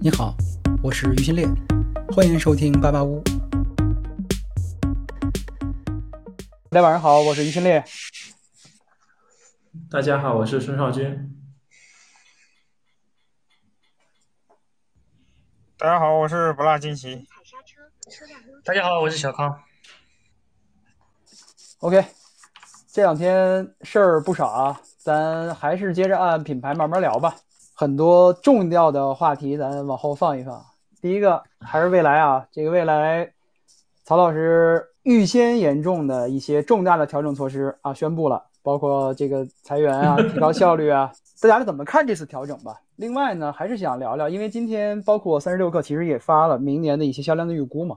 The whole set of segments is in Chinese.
你好，我是于新烈，欢迎收听八八屋。大家晚上好，我是于新烈。大家好，我是孙少军。大家好，我是不辣惊奇。大家好，我是小康。OK，这两天事儿不少啊，咱还是接着按品牌慢慢聊吧。很多重要的话题，咱往后放一放。第一个还是未来啊，这个未来，曹老师预先严重的一些重大的调整措施啊宣布了，包括这个裁员啊、提高效率啊，大家怎么看这次调整吧？另外呢，还是想聊聊，因为今天包括三十六氪其实也发了明年的一些销量的预估嘛，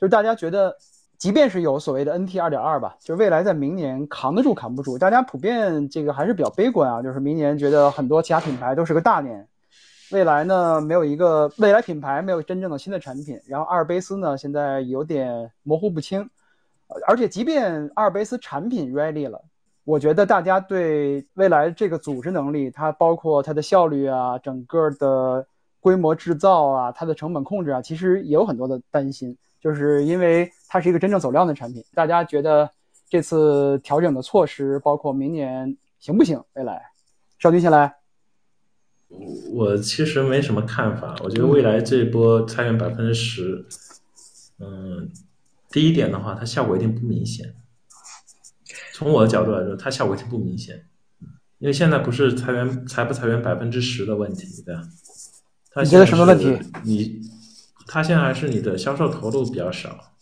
就是大家觉得。即便是有所谓的 NT 二点二吧，就是未来在明年扛得住扛不住，大家普遍这个还是比较悲观啊。就是明年觉得很多其他品牌都是个大年，未来呢没有一个未来品牌没有真正的新的产品，然后阿尔卑斯呢现在有点模糊不清，而且即便阿尔卑斯产品 ready 了，我觉得大家对未来这个组织能力，它包括它的效率啊，整个的规模制造啊，它的成本控制啊，其实也有很多的担心。就是因为它是一个真正走量的产品，大家觉得这次调整的措施，包括明年行不行？未来，少军先来。我其实没什么看法，我觉得未来这波裁员百分之十，嗯，第一点的话，它效果一定不明显。从我的角度来说，它效果一定不明显，因为现在不是裁员裁不裁员百分之十的问题，对吧？你觉得什么问题？你。它现在还是你的销售投入比较少，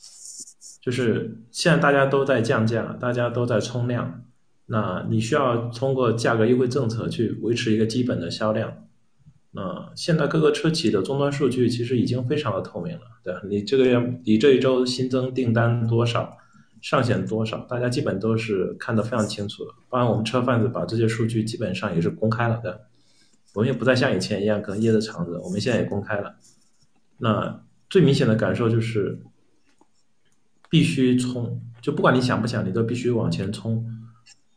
就是现在大家都在降价，大家都在冲量，那你需要通过价格优惠政策去维持一个基本的销量。那现在各个车企的终端数据其实已经非常的透明了，对？你这个月你这一周新增订单多少，上线多少，大家基本都是看得非常清楚的。当然，我们车贩子把这些数据基本上也是公开了的，我们也不再像以前一样可能掖着藏着，我们现在也公开了。那最明显的感受就是，必须冲，就不管你想不想，你都必须往前冲。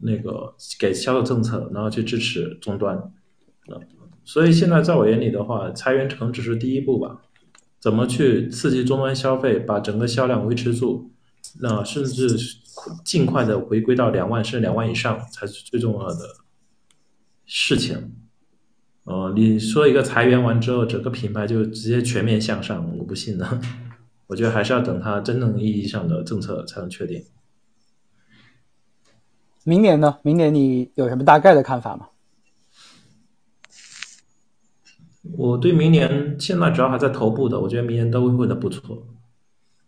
那个给销售政策，然后去支持终端。啊，所以现在在我眼里的话，裁员可能只是第一步吧。怎么去刺激终端消费，把整个销量维持住，那甚至尽快的回归到两万甚至两万以上，才是最重要的事情。哦，你说一个裁员完之后，整个品牌就直接全面向上，我不信的。我觉得还是要等它真正意义上的政策才能确定。明年呢？明年你有什么大概的看法吗？我对明年现在主要还在头部的，我觉得明年都会会的不错。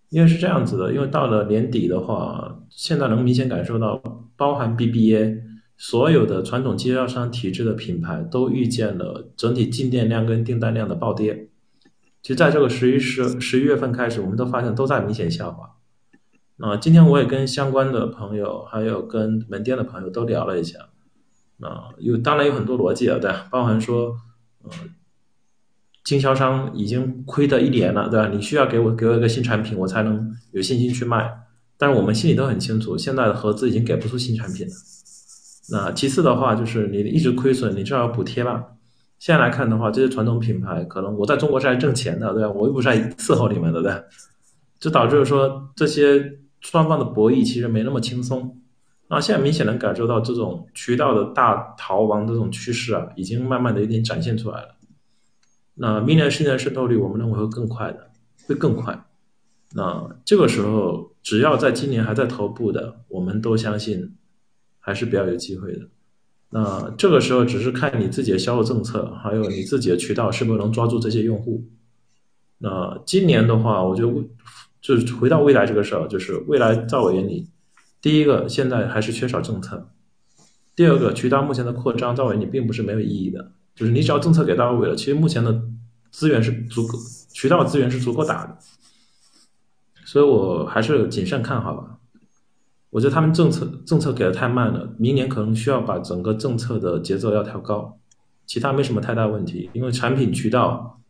因为是这样子的，因为到了年底的话，现在能明显感受到，包含 BBA。所有的传统经销商体制的品牌都预见了整体进店量跟订单量的暴跌。其实，在这个十一、十十一月份开始，我们都发现都在明显下滑。那今天我也跟相关的朋友，还有跟门店的朋友都聊了一下。啊，有当然有很多逻辑了，对？包含说，呃，经销商已经亏的一年了，对吧？你需要给我给我一个新产品，我才能有信心去卖。但是我们心里都很清楚，现在的合资已经给不出新产品了。那其次的话，就是你一直亏损，你至少要补贴吧。现在来看的话，这些传统品牌可能我在中国是来挣钱的，对吧？我又不是来伺候你们的，对吧？这导致说这些双方的博弈其实没那么轻松。那现在明显能感受到这种渠道的大逃亡这种趋势啊，已经慢慢的有点展现出来了。那明年新的渗透率，我们认为会更快的，会更快。那这个时候，只要在今年还在头部的，我们都相信。还是比较有机会的。那这个时候只是看你自己的销售政策，还有你自己的渠道是不是能抓住这些用户。那今年的话，我觉得就是回到未来这个事儿，就是未来在我眼里，第一个现在还是缺少政策，第二个渠道目前的扩张在我眼里并不是没有意义的，就是你只要政策给到位了，其实目前的资源是足够，渠道资源是足够大的，所以我还是谨慎看好吧。我觉得他们政策政策给的太慢了，明年可能需要把整个政策的节奏要调高，其他没什么太大问题，因为产品渠道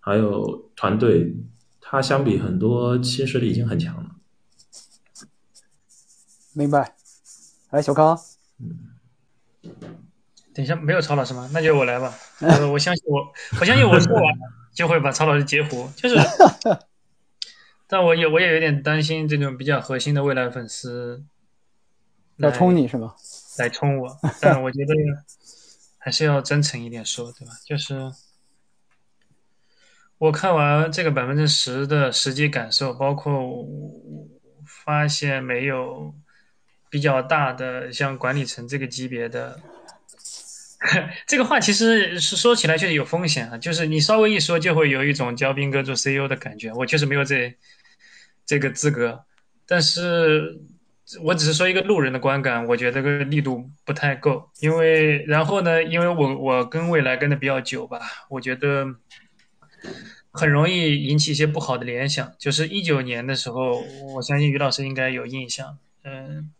还有团队，它相比很多新势力已经很强了。明白。来，小康。等一下，没有曹老师吗？那就我来吧。呃，我相信我，我相信我说完，就会把曹老师截胡，就是，但我也我也有点担心这种比较核心的未来粉丝来冲你是吗？来冲我，但我觉得还是要真诚一点说，对吧？就是我看完这个百分之十的实际感受，包括发现没有比较大的像管理层这个级别的。这个话其实是说起来确实有风险啊，就是你稍微一说就会有一种教兵哥做 CEO 的感觉。我确实没有这这个资格，但是我只是说一个路人的观感，我觉得这个力度不太够。因为然后呢，因为我我跟未来跟的比较久吧，我觉得很容易引起一些不好的联想。就是一九年的时候，我相信于老师应该有印象，嗯。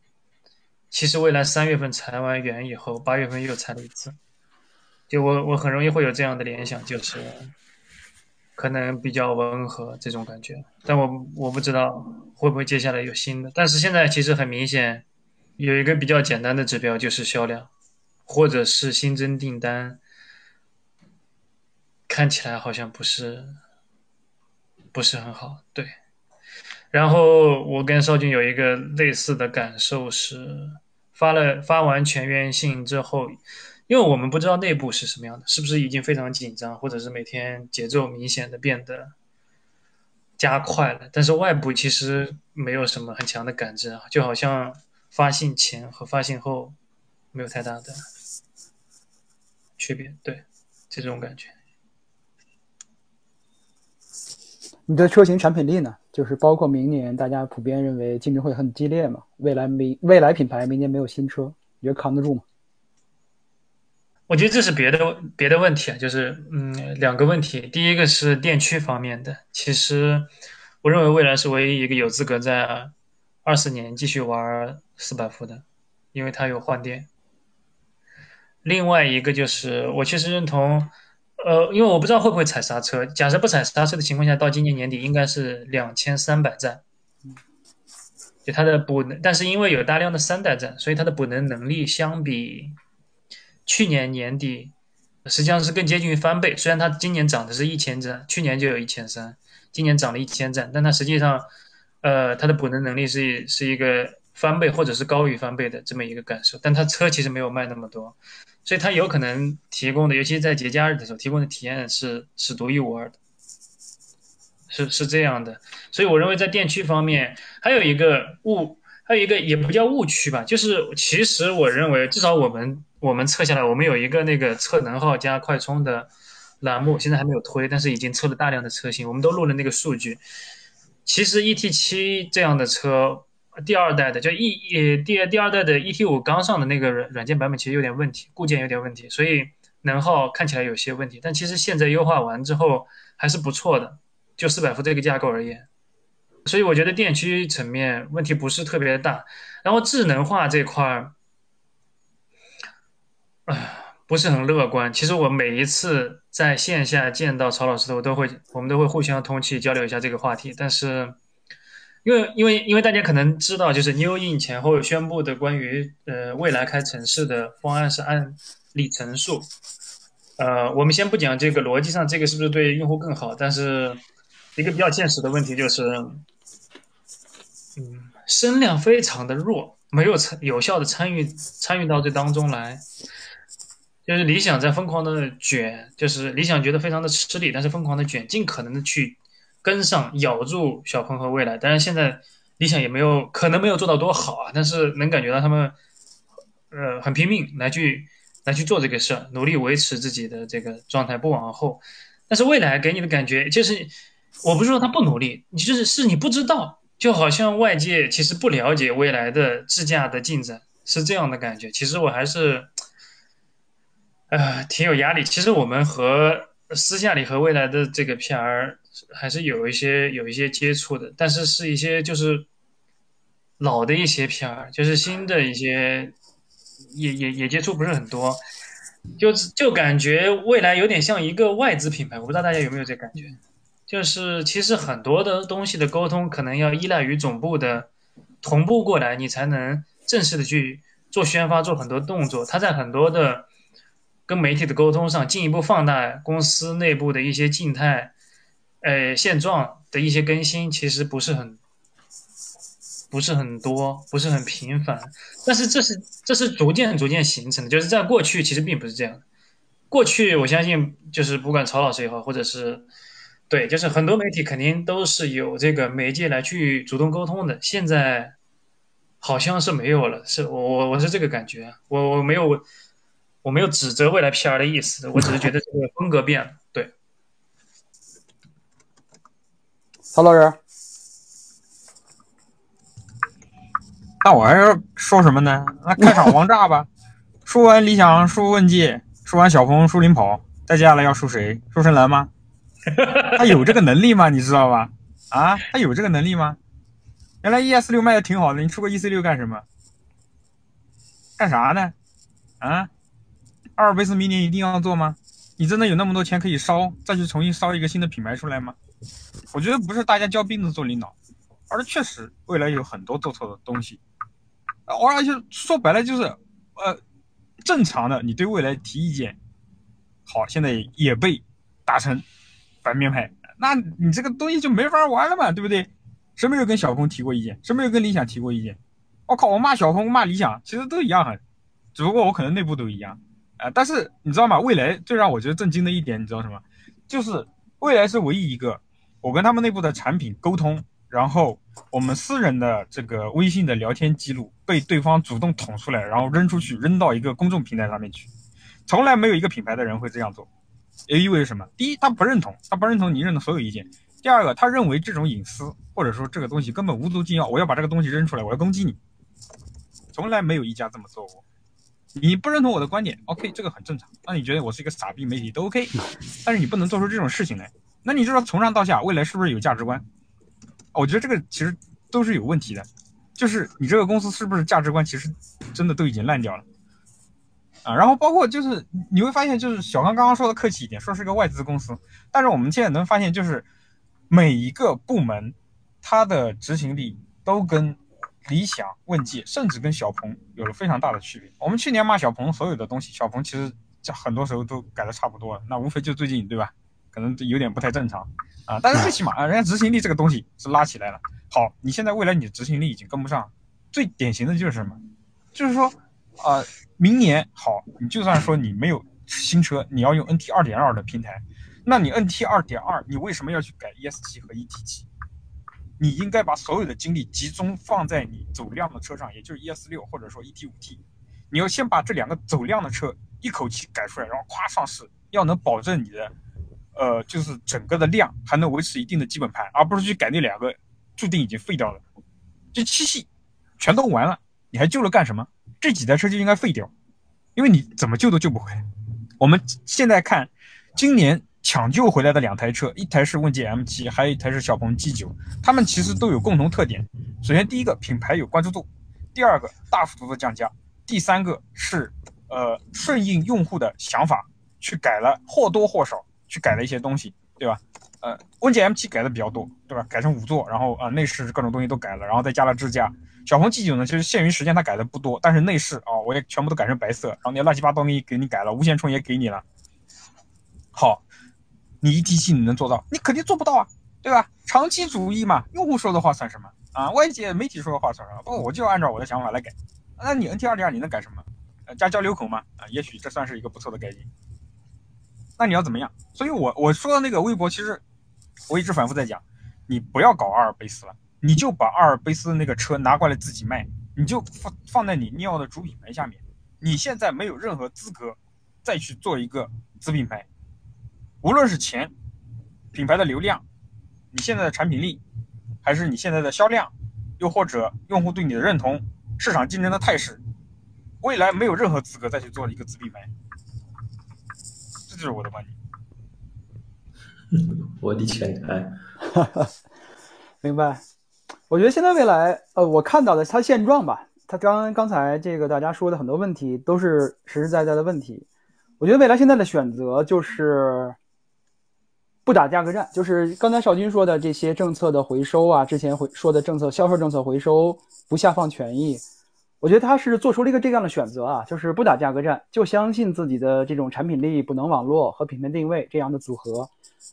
其实未来三月份裁完员以后，八月份又裁了一次，就我我很容易会有这样的联想，就是可能比较温和这种感觉，但我我不知道会不会接下来有新的。但是现在其实很明显，有一个比较简单的指标就是销量，或者是新增订单，看起来好像不是不是很好，对。然后我跟邵军有一个类似的感受是。发了发完全员信之后，因为我们不知道内部是什么样的，是不是已经非常紧张，或者是每天节奏明显的变得加快了。但是外部其实没有什么很强的感知啊，就好像发信前和发信后没有太大的区别，对，这种感觉。你的车型产品力呢？就是包括明年，大家普遍认为竞争会很激烈嘛？未来明未来品牌明年没有新车，你觉得扛得住吗？我觉得这是别的别的问题啊，就是嗯，两个问题。第一个是电驱方面的，其实我认为未来是唯一一个有资格在二四年继续玩四百伏的，因为它有换电。另外一个就是我其实认同。呃，因为我不知道会不会踩刹车。假设不踩刹车的情况下，到今年年底应该是两千三百站，就它的补能。但是因为有大量的三代站，所以它的补能能力相比去年年底实际上是更接近于翻倍。虽然它今年涨的是一千站，去年就有一千三，今年涨了一千站，但它实际上，呃，它的补能能力是是一个翻倍或者是高于翻倍的这么一个感受。但它车其实没有卖那么多。所以它有可能提供的，尤其是在节假日的时候，提供的体验是是独一无二的，是是这样的。所以我认为在电驱方面还有一个误，还有一个也不叫误区吧，就是其实我认为至少我们我们测下来，我们有一个那个测能耗加快充的栏目，现在还没有推，但是已经测了大量的车型，我们都录了那个数据。其实 ET 七这样的车。第二代的就 E 呃第第二代的 ET 五刚上的那个软软件版本其实有点问题，固件有点问题，所以能耗看起来有些问题。但其实现在优化完之后还是不错的，就四百伏这个架构而言，所以我觉得电驱层面问题不是特别大。然后智能化这块儿，哎，不是很乐观。其实我每一次在线下见到曹老师的，我都会我们都会互相通气交流一下这个话题，但是。因为因为因为大家可能知道，就是 New In 前后宣布的关于呃未来开城市的方案是按里程数，呃，我们先不讲这个逻辑上这个是不是对用户更好，但是一个比较现实的问题就是，嗯，声量非常的弱，没有参有效的参与参与到这当中来，就是理想在疯狂的卷，就是理想觉得非常的吃力，但是疯狂的卷，尽可能的去。跟上咬住小鹏和蔚来，当然现在理想也没有可能没有做到多好啊，但是能感觉到他们，呃，很拼命来去来去做这个事儿，努力维持自己的这个状态不往后。但是未来给你的感觉就是，我不是说他不努力，你就是是你不知道，就好像外界其实不了解未来的智驾的进展，是这样的感觉。其实我还是，呃，挺有压力。其实我们和私下里和未来的这个 PR。还是有一些有一些接触的，但是是一些就是老的一些片儿就是新的一些也也也接触不是很多，就就感觉未来有点像一个外资品牌，我不知道大家有没有这感觉，就是其实很多的东西的沟通可能要依赖于总部的同步过来，你才能正式的去做宣发，做很多动作，它在很多的跟媒体的沟通上进一步放大公司内部的一些静态，呃现状的一些更新，其实不是很不是很多，不是很频繁。但是这是这是逐渐逐渐形成的，就是在过去其实并不是这样。过去我相信就是不管曹老师也好，或者是对，就是很多媒体肯定都是有这个媒介来去主动沟通的。现在好像是没有了，是我我我是这个感觉，我我没有我没有指责未来 PR 的意思，我只是觉得这个风格变了。对，曹老师，那我还要说什么呢？那开场王炸吧！说完理想，说问界，说完小鹏，说领跑，再接下来要说谁？说深蓝吗？他有这个能力吗？你知道吧？啊，他有这个能力吗？原来 ES 六卖的挺好的，你出个 EC 六干什么？干啥呢？啊？阿尔卑斯明年一定要做吗？你真的有那么多钱可以烧，再去重新烧一个新的品牌出来吗？我觉得不是大家交兵子做领导，而确实未来有很多做错的东西。而且说白了就是，呃，正常的你对未来提意见，好，现在也被打成反面派，那你这个东西就没法玩了嘛，对不对？谁没有跟小峰提过意见？谁没有跟理想提过意见？我靠，我骂小鹏骂理想，其实都一样很，只不过我可能内部都一样，啊，但是你知道吗？未来最让我觉得震惊的一点，你知道什么？就是未来是唯一一个我跟他们内部的产品沟通。然后我们私人的这个微信的聊天记录被对方主动捅出来，然后扔出去，扔到一个公众平台上面去，从来没有一个品牌的人会这样做，也意味着什么？第一，他不认同，他不认同你认的所有意见；第二个，他认为这种隐私或者说这个东西根本无足轻重，我要把这个东西扔出来，我要攻击你，从来没有一家这么做过。你不认同我的观点，OK，这个很正常。那你觉得我是一个傻逼媒体都 OK，但是你不能做出这种事情来。那你就说从上到下，未来是不是有价值观？我觉得这个其实都是有问题的，就是你这个公司是不是价值观其实真的都已经烂掉了啊？然后包括就是你会发现，就是小刚刚刚说的客气一点，说是个外资公司，但是我们现在能发现，就是每一个部门它的执行力都跟理想、问界，甚至跟小鹏有了非常大的区别。我们去年骂小鹏所有的东西，小鹏其实很多时候都改的差不多了，那无非就最近对吧？可能有点不太正常。啊，但是最起码啊，人家执行力这个东西是拉起来了。好，你现在未来你的执行力已经跟不上，最典型的就是什么？就是说，呃，明年好，你就算说你没有新车，你要用 NT 二点二的平台，那你 NT 二点二，你为什么要去改 ES 七和 ET 七？你应该把所有的精力集中放在你走量的车上，也就是 ES 六或者说 ET 五 T。你要先把这两个走量的车一口气改出来，然后咵上市，要能保证你的。呃，就是整个的量还能维持一定的基本盘，而不是去改那两个注定已经废掉了。这七系全都完了，你还救了干什么？这几台车就应该废掉，因为你怎么救都救不回来。我们现在看，今年抢救回来的两台车，一台是问界 M7，还有一台是小鹏 G9，它们其实都有共同特点。首先，第一个品牌有关注度；第二个大幅度的降价；第三个是呃顺应用户的想法去改了，或多或少。去改了一些东西，对吧？呃，问界 M7 改的比较多，对吧？改成五座，然后啊内饰各种东西都改了，然后再加了支架。小鹏 G9 呢，其实限于时间它改的不多，但是内饰啊我也全部都改成白色，然后那乱七八糟东西给你改了，无线充也给你了。好，你一 T 七你能做到？你肯定做不到啊，对吧？长期主义嘛，用户说的话算什么啊？外界媒体说的话算什么？不，我就按照我的想法来改。那你 NT 二点二你能改什么？呃，加交流口吗？啊，也许这算是一个不错的改进。那你要怎么样？所以，我我说的那个微博，其实我一直反复在讲，你不要搞阿尔卑斯了，你就把阿尔卑斯那个车拿过来自己卖，你就放放在你尼奥的主品牌下面。你现在没有任何资格再去做一个子品牌，无论是钱、品牌的流量、你现在的产品力，还是你现在的销量，又或者用户对你的认同、市场竞争的态势，未来没有任何资格再去做一个子品牌。这是我的观点。我的前台，明白。我觉得现在未来，呃，我看到的它现状吧，它刚刚才这个大家说的很多问题都是实实在在的问题。我觉得未来现在的选择就是不打价格战，就是刚才少军说的这些政策的回收啊，之前回说的政策销售政策回收不下放权益。我觉得他是做出了一个这样的选择啊，就是不打价格战，就相信自己的这种产品力、补能网络和品牌定位这样的组合。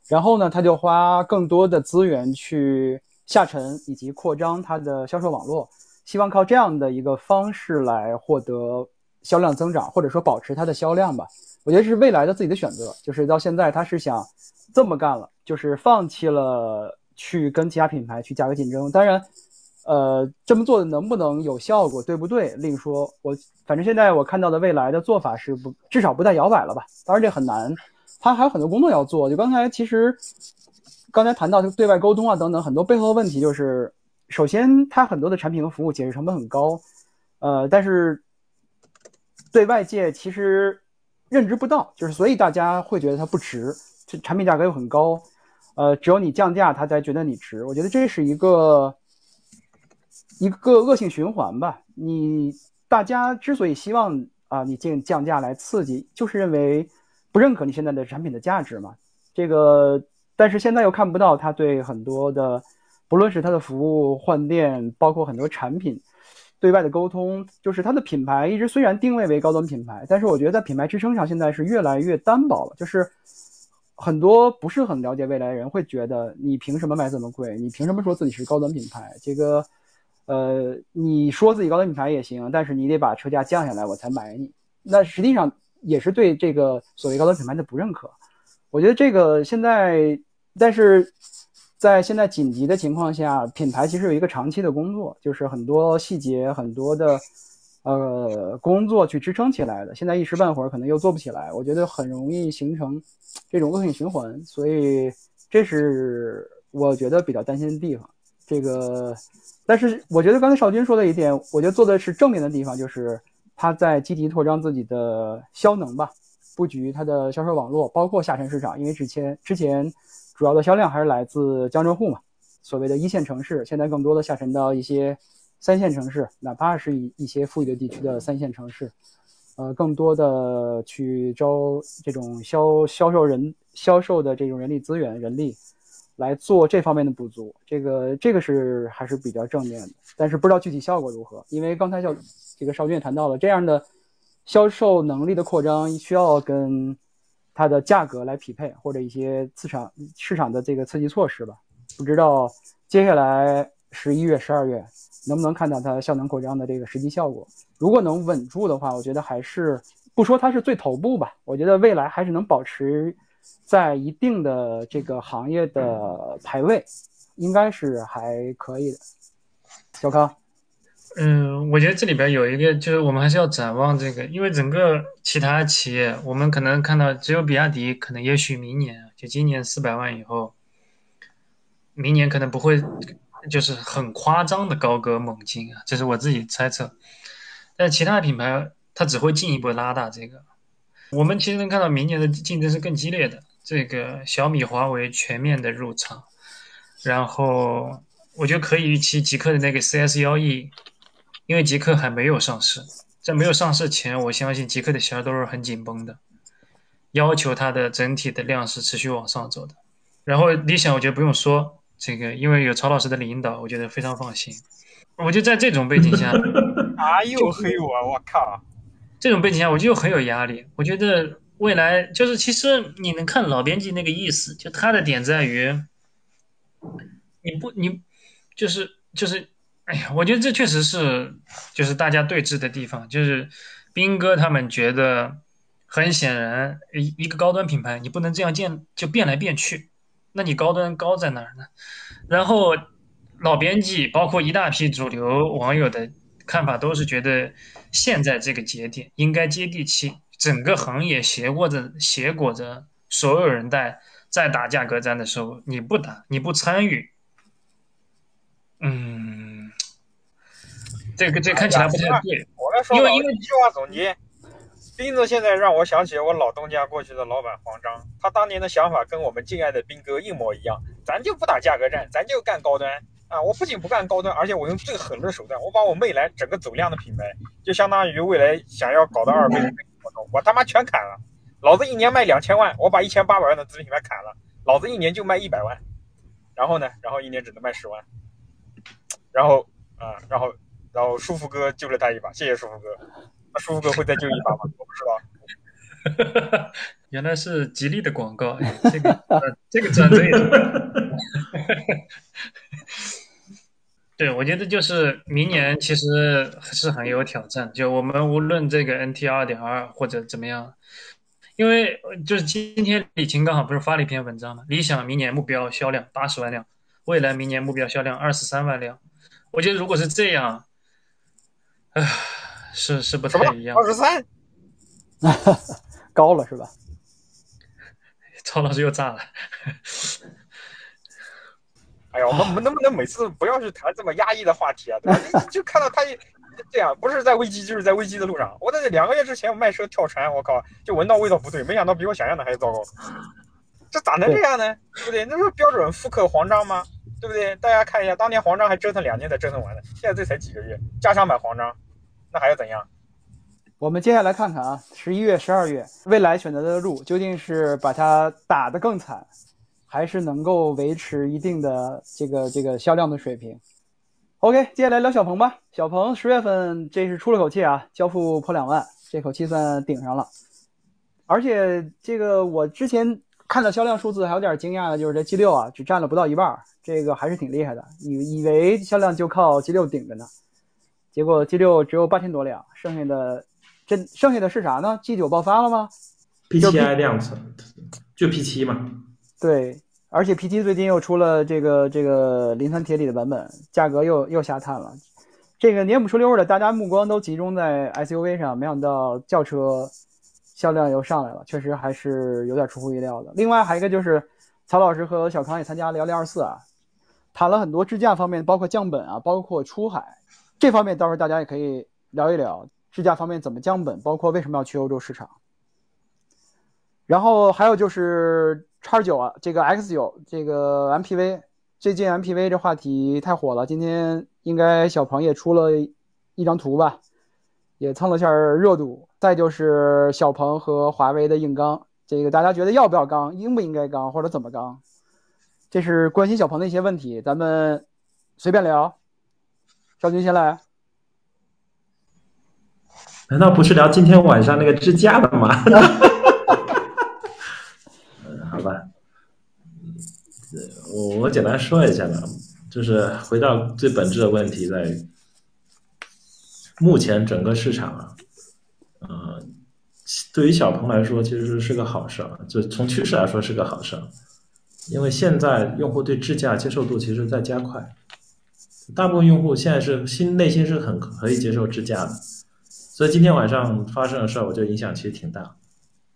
然后呢，他就花更多的资源去下沉以及扩张他的销售网络，希望靠这样的一个方式来获得销量增长，或者说保持它的销量吧。我觉得是未来的自己的选择，就是到现在他是想这么干了，就是放弃了去跟其他品牌去价格竞争。当然。呃，这么做能不能有效果，对不对？另说。我反正现在我看到的未来的做法是不，至少不再摇摆了吧。当然这很难，他还有很多工作要做。就刚才其实刚才谈到对外沟通啊等等很多背后的问题，就是首先它很多的产品和服务解释成本很高，呃，但是对外界其实认知不到，就是所以大家会觉得它不值，这产品价格又很高，呃，只有你降价，他才觉得你值。我觉得这是一个。一个恶性循环吧。你大家之所以希望啊，你降降价来刺激，就是认为不认可你现在的产品的价值嘛。这个，但是现在又看不到他对很多的，不论是他的服务换电，包括很多产品对外的沟通，就是他的品牌一直虽然定位为高端品牌，但是我觉得在品牌支撑上现在是越来越单薄了。就是很多不是很了解未来的人会觉得，你凭什么卖这么贵？你凭什么说自己是高端品牌？这个。呃，你说自己高端品牌也行，但是你得把车价降下来，我才买你。那实际上也是对这个所谓高端品牌的不认可。我觉得这个现在，但是在现在紧急的情况下，品牌其实有一个长期的工作，就是很多细节、很多的呃工作去支撑起来的。现在一时半会儿可能又做不起来，我觉得很容易形成这种恶性循环。所以这是我觉得比较担心的地方。这个。但是我觉得刚才少军说的一点，我觉得做的是正面的地方，就是他在积极扩张自己的销能吧，布局他的销售网络，包括下沉市场。因为之前之前主要的销量还是来自江浙沪嘛，所谓的一线城市，现在更多的下沉到一些三线城市，哪怕是一一些富裕的地区的三线城市，呃，更多的去招这种销销售人销售的这种人力资源人力。来做这方面的补足，这个这个是还是比较正面的，但是不知道具体效果如何。因为刚才叫这个邵军也谈到了，这样的销售能力的扩张需要跟它的价格来匹配，或者一些市场市场的这个刺激措施吧。不知道接下来十一月、十二月能不能看到它效能扩张的这个实际效果。如果能稳住的话，我觉得还是不说它是最头部吧，我觉得未来还是能保持。在一定的这个行业的排位，应该是还可以的。小康，嗯，我觉得这里边有一个，就是我们还是要展望这个，因为整个其他企业，我们可能看到只有比亚迪，可能也许明年就今年四百万以后，明年可能不会就是很夸张的高歌猛进啊，这是我自己猜测。但其他品牌它只会进一步拉大这个。我们其实能看到明年的竞争是更激烈的。这个小米、华为全面的入场，然后我觉得可以预期极客的那个 CS 幺 E，因为极客还没有上市，在没有上市前，我相信极客的弦都是很紧绷的，要求它的整体的量是持续往上走的。然后理想，我觉得不用说，这个因为有曹老师的领导，我觉得非常放心。我就在这种背景下，啊，又黑我，我靠！这种背景下，我就很有压力。我觉得未来就是，其实你能看老编辑那个意思，就他的点在于，你不，你就是就是，哎呀，我觉得这确实是就是大家对峙的地方。就是斌哥他们觉得，很显然，一一个高端品牌，你不能这样变就变来变去，那你高端高在哪儿呢？然后老编辑包括一大批主流网友的。看法都是觉得现在这个节点应该接地气，整个行业携过着携裹着所有人在在打价格战的时候，你不打你不参与，嗯，这个这看起来不太对。我来说，因为因为一句话总结，斌子现在让我想起我老东家过去的老板黄章，他当年的想法跟我们敬爱的斌哥一模一样，咱就不打价格战，咱就干高端。啊！我不仅不干高端，而且我用最狠的手段，我把我未来整个走量的品牌，就相当于未来想要搞到二倍活动，我他妈全砍了。老子一年卖两千万，我把一千八百万的自品牌砍了，老子一年就卖一百万。然后呢？然后一年只能卖十万。然后啊，然后然后舒服哥救了他一把，谢谢舒服哥。那舒服哥会再救一把吗？我不知道。原来是吉利的广告，这个、这个转折也。对，我觉得就是明年其实是很有挑战，就我们无论这个 NT 二点二或者怎么样，因为呃就是今天李晴刚好不是发了一篇文章嘛，理想明年目标销量八十万辆，未来明年目标销量二十三万辆，我觉得如果是这样，唉，是是不什么太一样。二十三？高了是吧？哦 曹老师又炸了。哎呀，我们我们能不能每次不要去谈这么压抑的话题啊？对就看到他一这样，不是在危机，就是在危机的路上。我在两个月之前我卖车跳船，我靠，就闻到味道不对，没想到比我想象的还糟糕。这咋能这样呢？对不对？那不是标准复刻黄章吗？对不对？大家看一下，当年黄章还折腾两年才折腾完的，现在这才几个月，加强版黄章，那还要怎样？我们接下来看看啊，十一月、十二月，未来选择的路究竟是把它打得更惨，还是能够维持一定的这个这个销量的水平？OK，接下来聊小鹏吧。小鹏十月份这是出了口气啊，交付破两万，这口气算顶上了。而且这个我之前看到销量数字还有点惊讶的，就是这 G 六啊只占了不到一半儿，这个还是挺厉害的。以以为销量就靠 G 六顶着呢，结果 G 六只有八千多辆，剩下的这剩下的是啥呢？G 九爆发了吗？？P 七 i 量产就 P 七嘛，对，而且 PT 最近又出了这个这个磷酸铁锂的版本，价格又又下探了。这个年不出溜的，大家目光都集中在 SUV 上，没想到轿车销量又上来了，确实还是有点出乎意料的。另外还有一个就是，曹老师和小康也参加了幺零二四啊，谈了很多支架方面，包括降本啊，包括出海这方面，到时候大家也可以聊一聊支架方面怎么降本，包括为什么要去欧洲市场。然后还有就是叉九啊，这个 X 九这个 MPV，最近 MPV 这话题太火了。今天应该小鹏也出了一张图吧，也蹭了下热度。再就是小鹏和华为的硬刚，这个大家觉得要不要刚，应不应该刚，或者怎么刚？这是关心小鹏的一些问题，咱们随便聊。赵军先来。难道不是聊今天晚上那个支架的吗？嗯，好吧，嗯我我简单说一下吧，就是回到最本质的问题在于，目前整个市场啊，呃，对于小鹏来说其实是个好事儿，就从趋势来说是个好事儿，因为现在用户对智驾接受度其实在加快，大部分用户现在是心内心是很可以接受智驾的。所以今天晚上发生的事儿，我觉得影响其实挺大。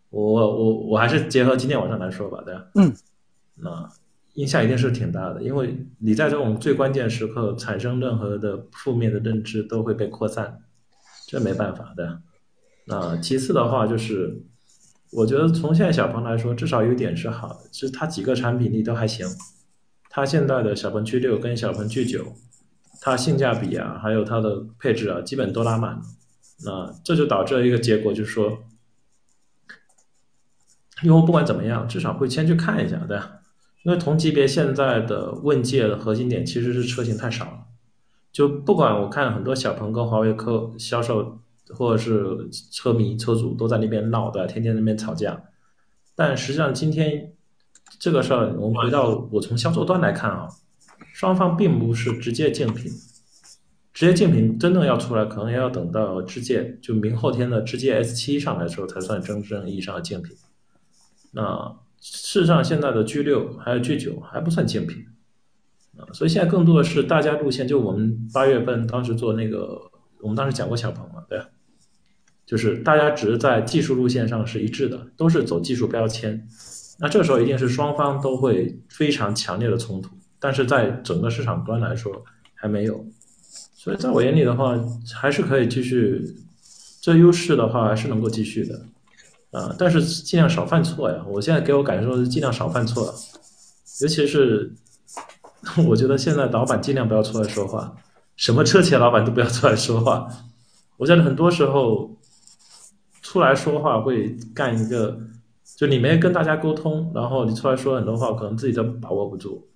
我我我还是结合今天晚上来说吧，对吧？嗯，那影响一定是挺大的，因为你在这种最关键时刻产生任何的负面的认知都会被扩散，这没办法的。那其次的话就是，我觉得从现在小鹏来说，至少有一点是好的，就是它几个产品力都还行。它现在的小鹏 G 六跟小鹏 G 九，它性价比啊，还有它的配置啊，基本都拉满了。那这就导致了一个结果，就是说，用户不管怎么样，至少会先去看一下，对吧？因为同级别现在的问界的核心点其实是车型太少了，就不管我看很多小鹏跟华为客销售或者是车迷车主都在那边闹，对吧？天天那边吵架，但实际上今天这个事儿，我们回到我从销售端来看啊，双方并不是直接竞品。直接竞品真正要出来，可能要等到智界就明后天的智界 S 七上来的时候，才算真正意义上的竞品。那事实上，现在的 G 六还有 G 九还不算竞品啊，所以现在更多的是大家路线，就我们八月份当时做那个，我们当时讲过小鹏嘛，对吧？就是大家只是在技术路线上是一致的，都是走技术标签。那这时候一定是双方都会非常强烈的冲突，但是在整个市场端来说还没有。所以在我眼里的话，还是可以继续，这优势的话还是能够继续的，啊、但是尽量少犯错呀。我现在给我感受是尽量少犯错，尤其是 我觉得现在老板尽量不要出来说话，什么车企老板都不要出来说话。我觉得很多时候出来说话会干一个，就你没跟大家沟通，然后你出来说很多话，可能自己都把握不住。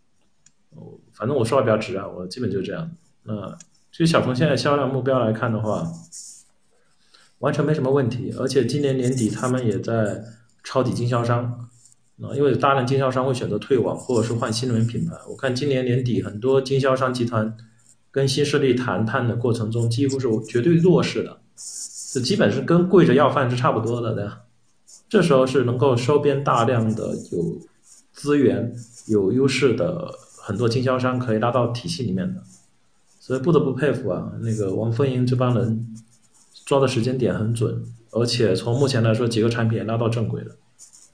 反正我说话比较直啊，我基本就这样。那其实小鹏现在销量目标来看的话，完全没什么问题。而且今年年底他们也在抄底经销商，啊，因为大量经销商会选择退网或者是换新能源品牌。我看今年年底很多经销商集团跟新势力谈判的过程中，几乎是绝对弱势的，这基本是跟跪着要饭是差不多的，对吧？这时候是能够收编大量的有资源、有优势的很多经销商可以拉到体系里面的，所以不得不佩服啊，那个王凤英这帮人抓的时间点很准，而且从目前来说，几个产品也拉到正轨了。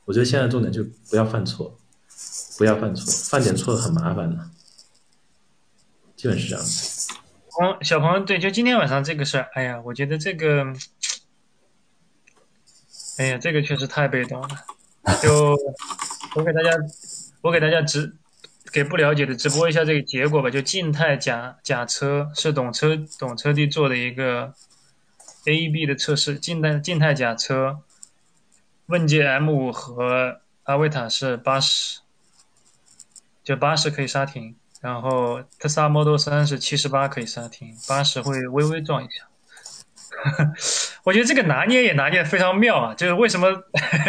我觉得现在重点就不要犯错，不要犯错，犯点错很麻烦的，基本是这样子。嗯，小鹏对，就今天晚上这个事儿，哎呀，我觉得这个。哎呀，这个确实太被动了。就我给大家，我给大家直给不了解的直播一下这个结果吧。就静态假假车是懂车懂车帝做的一个 AEB 的测试，静态静态假车，问界 M 五和阿维塔是八十，就八十可以刹停，然后特斯拉 Model 三是七十八可以刹停，八十会微微撞一下。我觉得这个拿捏也拿捏的非常妙啊！就是为什么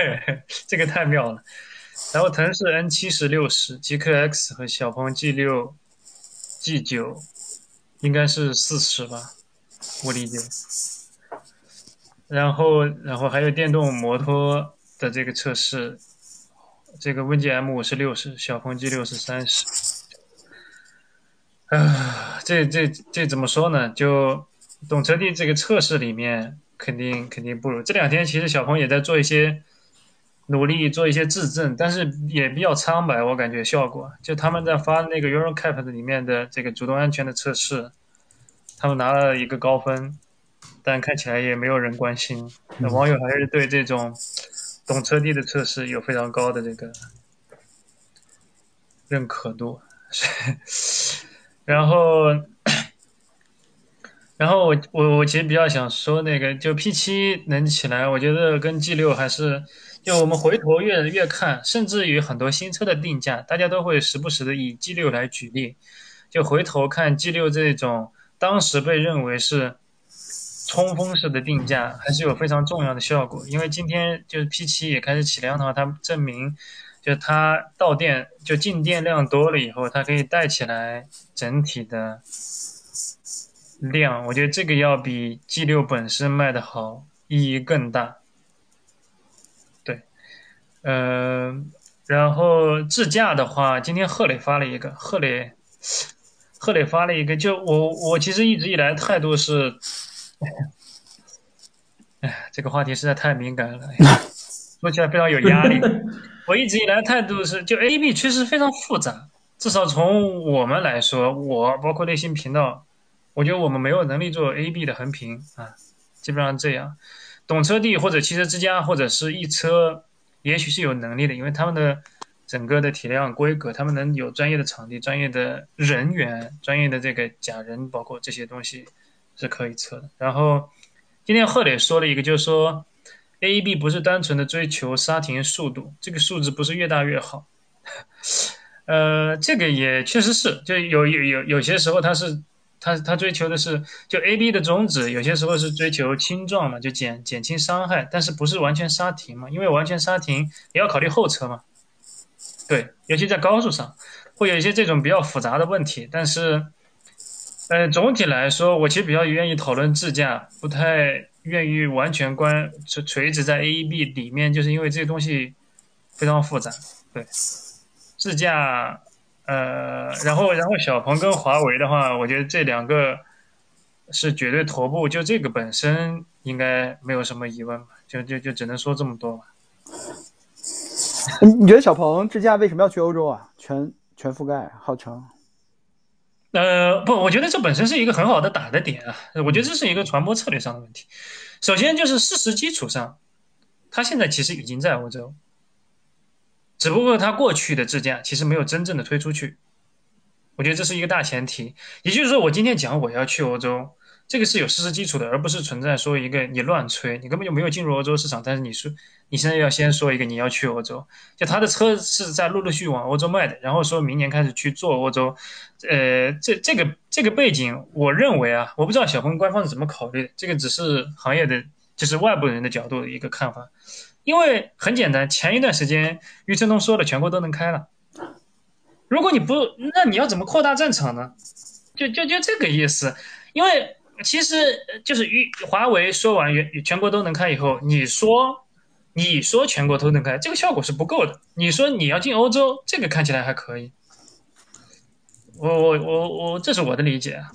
这个太妙了。然后腾势 N 七十六十、极客 X 和小鹏 G 六、G 九应该是四十吧，我理解。然后，然后还有电动摩托的这个测试，这个问界 M 五是六十，小鹏 G 六是三十。啊，这这这怎么说呢？就。懂车帝这个测试里面肯定肯定不如这两天，其实小鹏也在做一些努力，做一些质证，但是也比较苍白，我感觉效果。就他们在发那个 EuroCap 里面的这个主动安全的测试，他们拿了一个高分，但看起来也没有人关心。那网友还是对这种懂车帝的测试有非常高的这个认可度，然后。然后我我我其实比较想说那个，就 P 七能起来，我觉得跟 G 六还是，就我们回头越越看，甚至于很多新车的定价，大家都会时不时的以 G 六来举例，就回头看 G 六这种当时被认为是冲锋式的定价，还是有非常重要的效果。因为今天就是 P 七也开始起量的话，它证明就它到店就进店量多了以后，它可以带起来整体的。量，我觉得这个要比 G 六本身卖的好，意义更大。对，呃，然后智驾的话，今天贺磊发了一个，贺磊，贺磊发了一个，就我我其实一直以来态度是，哎，这个话题实在太敏感了，说起来非常有压力。我一直以来态度是，就 A B 确实非常复杂，至少从我们来说，我包括内心频道。我觉得我们没有能力做 A B 的横屏啊，基本上这样。懂车帝或者汽车之家或者是一车，也许是有能力的，因为他们的整个的体量规格，他们能有专业的场地、专业的人员、专业的这个假人，包括这些东西是可以测的。然后今天贺磊说了一个，就是说，AEB 不是单纯的追求刹停速度，这个数字不是越大越好。呃，这个也确实是，就有有有有些时候它是。他他追求的是，就 A B 的宗旨，有些时候是追求轻撞嘛，就减减轻伤害，但是不是完全刹停嘛？因为完全刹停也要考虑后车嘛。对，尤其在高速上，会有一些这种比较复杂的问题。但是，呃，总体来说，我其实比较愿意讨论智驾，不太愿意完全关垂垂直在 A E B 里面，就是因为这些东西非常复杂。对，智驾。呃，然后，然后小鹏跟华为的话，我觉得这两个是绝对头部，就这个本身应该没有什么疑问吧，就就就只能说这么多吧。你觉得小鹏智驾为什么要去欧洲啊？全全覆盖，号称？呃，不，我觉得这本身是一个很好的打的点啊。我觉得这是一个传播策略上的问题。首先就是事实基础上，他现在其实已经在欧洲。只不过他过去的自驾其实没有真正的推出去，我觉得这是一个大前提。也就是说，我今天讲我要去欧洲，这个是有事实基础的，而不是存在说一个你乱吹，你根本就没有进入欧洲市场，但是你说你现在要先说一个你要去欧洲，就他的车是在陆陆续续往欧洲卖的，然后说明年开始去做欧洲，呃，这这个这个背景，我认为啊，我不知道小鹏官方是怎么考虑的，这个只是行业的就是外部人的角度的一个看法，因为很简单，前一段时间余承东说了全国都能开了，如果你不，那你要怎么扩大战场呢？就就就这个意思，因为。其实就是与华为说完全全国都能开以后，你说你说全国都能开，这个效果是不够的。你说你要进欧洲，这个看起来还可以。我我我我，这是我的理解啊。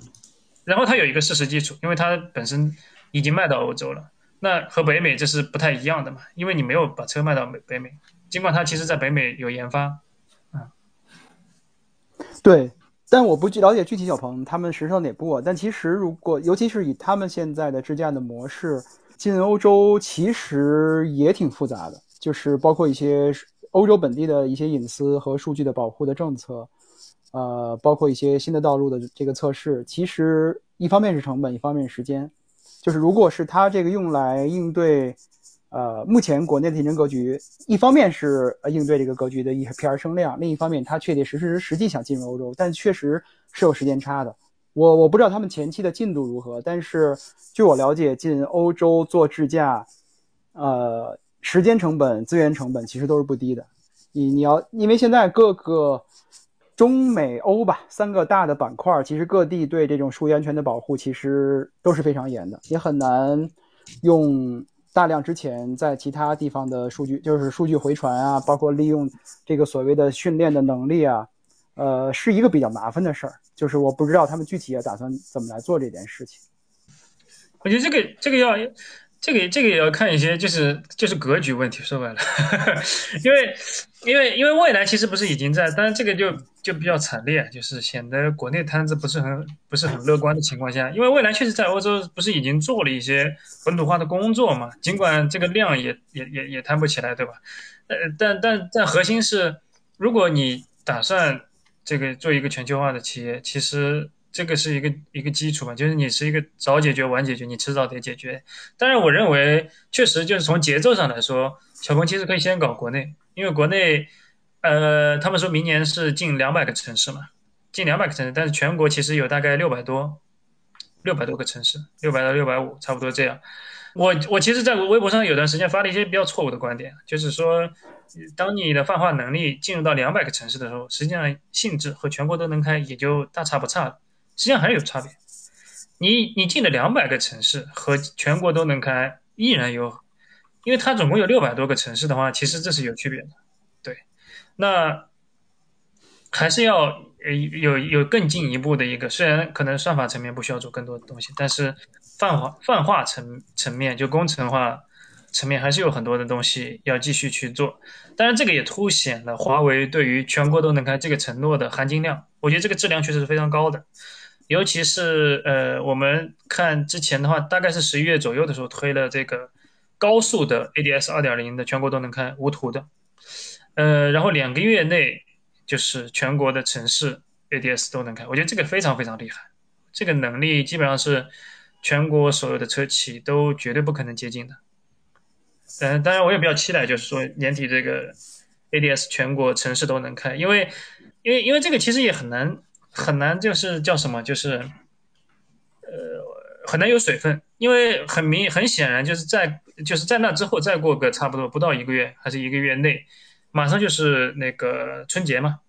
然后它有一个事实基础，因为它本身已经卖到欧洲了，那和北美这是不太一样的嘛，因为你没有把车卖到北北美，尽管它其实在北美有研发。嗯，对。但我不了解具体小鹏他们实施到哪步。但其实如果，尤其是以他们现在的自驾的模式进欧洲，其实也挺复杂的，就是包括一些欧洲本地的一些隐私和数据的保护的政策，呃，包括一些新的道路的这个测试。其实一方面是成本，一方面是时间。就是如果是它这个用来应对。呃，目前国内的竞争格局，一方面是呃应对这个格局的一 PR 声量，另一方面，它确确实实实际想进入欧洲，但确实是有时间差的。我我不知道他们前期的进度如何，但是据我了解，进欧洲做智驾，呃，时间成本、资源成本其实都是不低的。你你要，因为现在各个中美欧吧三个大的板块，其实各地对这种数据安全的保护其实都是非常严的，也很难用。大量之前在其他地方的数据，就是数据回传啊，包括利用这个所谓的训练的能力啊，呃，是一个比较麻烦的事儿。就是我不知道他们具体要打算怎么来做这件事情。我觉得这个这个要。这个这个也要看一些，就是就是格局问题。说白了，因为因为因为未来其实不是已经在，但是这个就就比较惨烈，就是显得国内摊子不是很不是很乐观的情况下，因为未来确实在欧洲不是已经做了一些本土化的工作嘛，尽管这个量也也也也摊不起来，对吧？呃，但但但核心是，如果你打算这个做一个全球化的企业，其实。这个是一个一个基础嘛，就是你是一个早解决晚解决，你迟早得解决。当然，我认为确实就是从节奏上来说，小鹏其实可以先搞国内，因为国内，呃，他们说明年是近两百个城市嘛，近两百个城市，但是全国其实有大概六百多，六百多个城市，六百到六百五，差不多这样。我我其实在微博上有段时间发了一些比较错误的观点，就是说，当你的泛化能力进入到两百个城市的时候，实际上性质和全国都能开也就大差不差了。实际上还是有差别，你你进了两百个城市和全国都能开，依然有，因为它总共有六百多个城市的话，其实这是有区别的，对，那还是要呃有有更进一步的一个，虽然可能算法层面不需要做更多的东西，但是泛化泛化层层面就工程化层面还是有很多的东西要继续去做，当然这个也凸显了华为对于全国都能开这个承诺的含金量，我觉得这个质量确实是非常高的。尤其是呃，我们看之前的话，大概是十一月左右的时候推了这个高速的 ADS 二点零的全国都能开无图的，呃，然后两个月内就是全国的城市 ADS 都能开，我觉得这个非常非常厉害，这个能力基本上是全国所有的车企都绝对不可能接近的。嗯，当然我也比较期待，就是说年底这个 ADS 全国城市都能开，因为因为因为这个其实也很难。很难，就是叫什么，就是，呃，很难有水分，因为很明很显然，就是在就是在那之后，再过个差不多不到一个月，还是一个月内，马上就是那个春节嘛，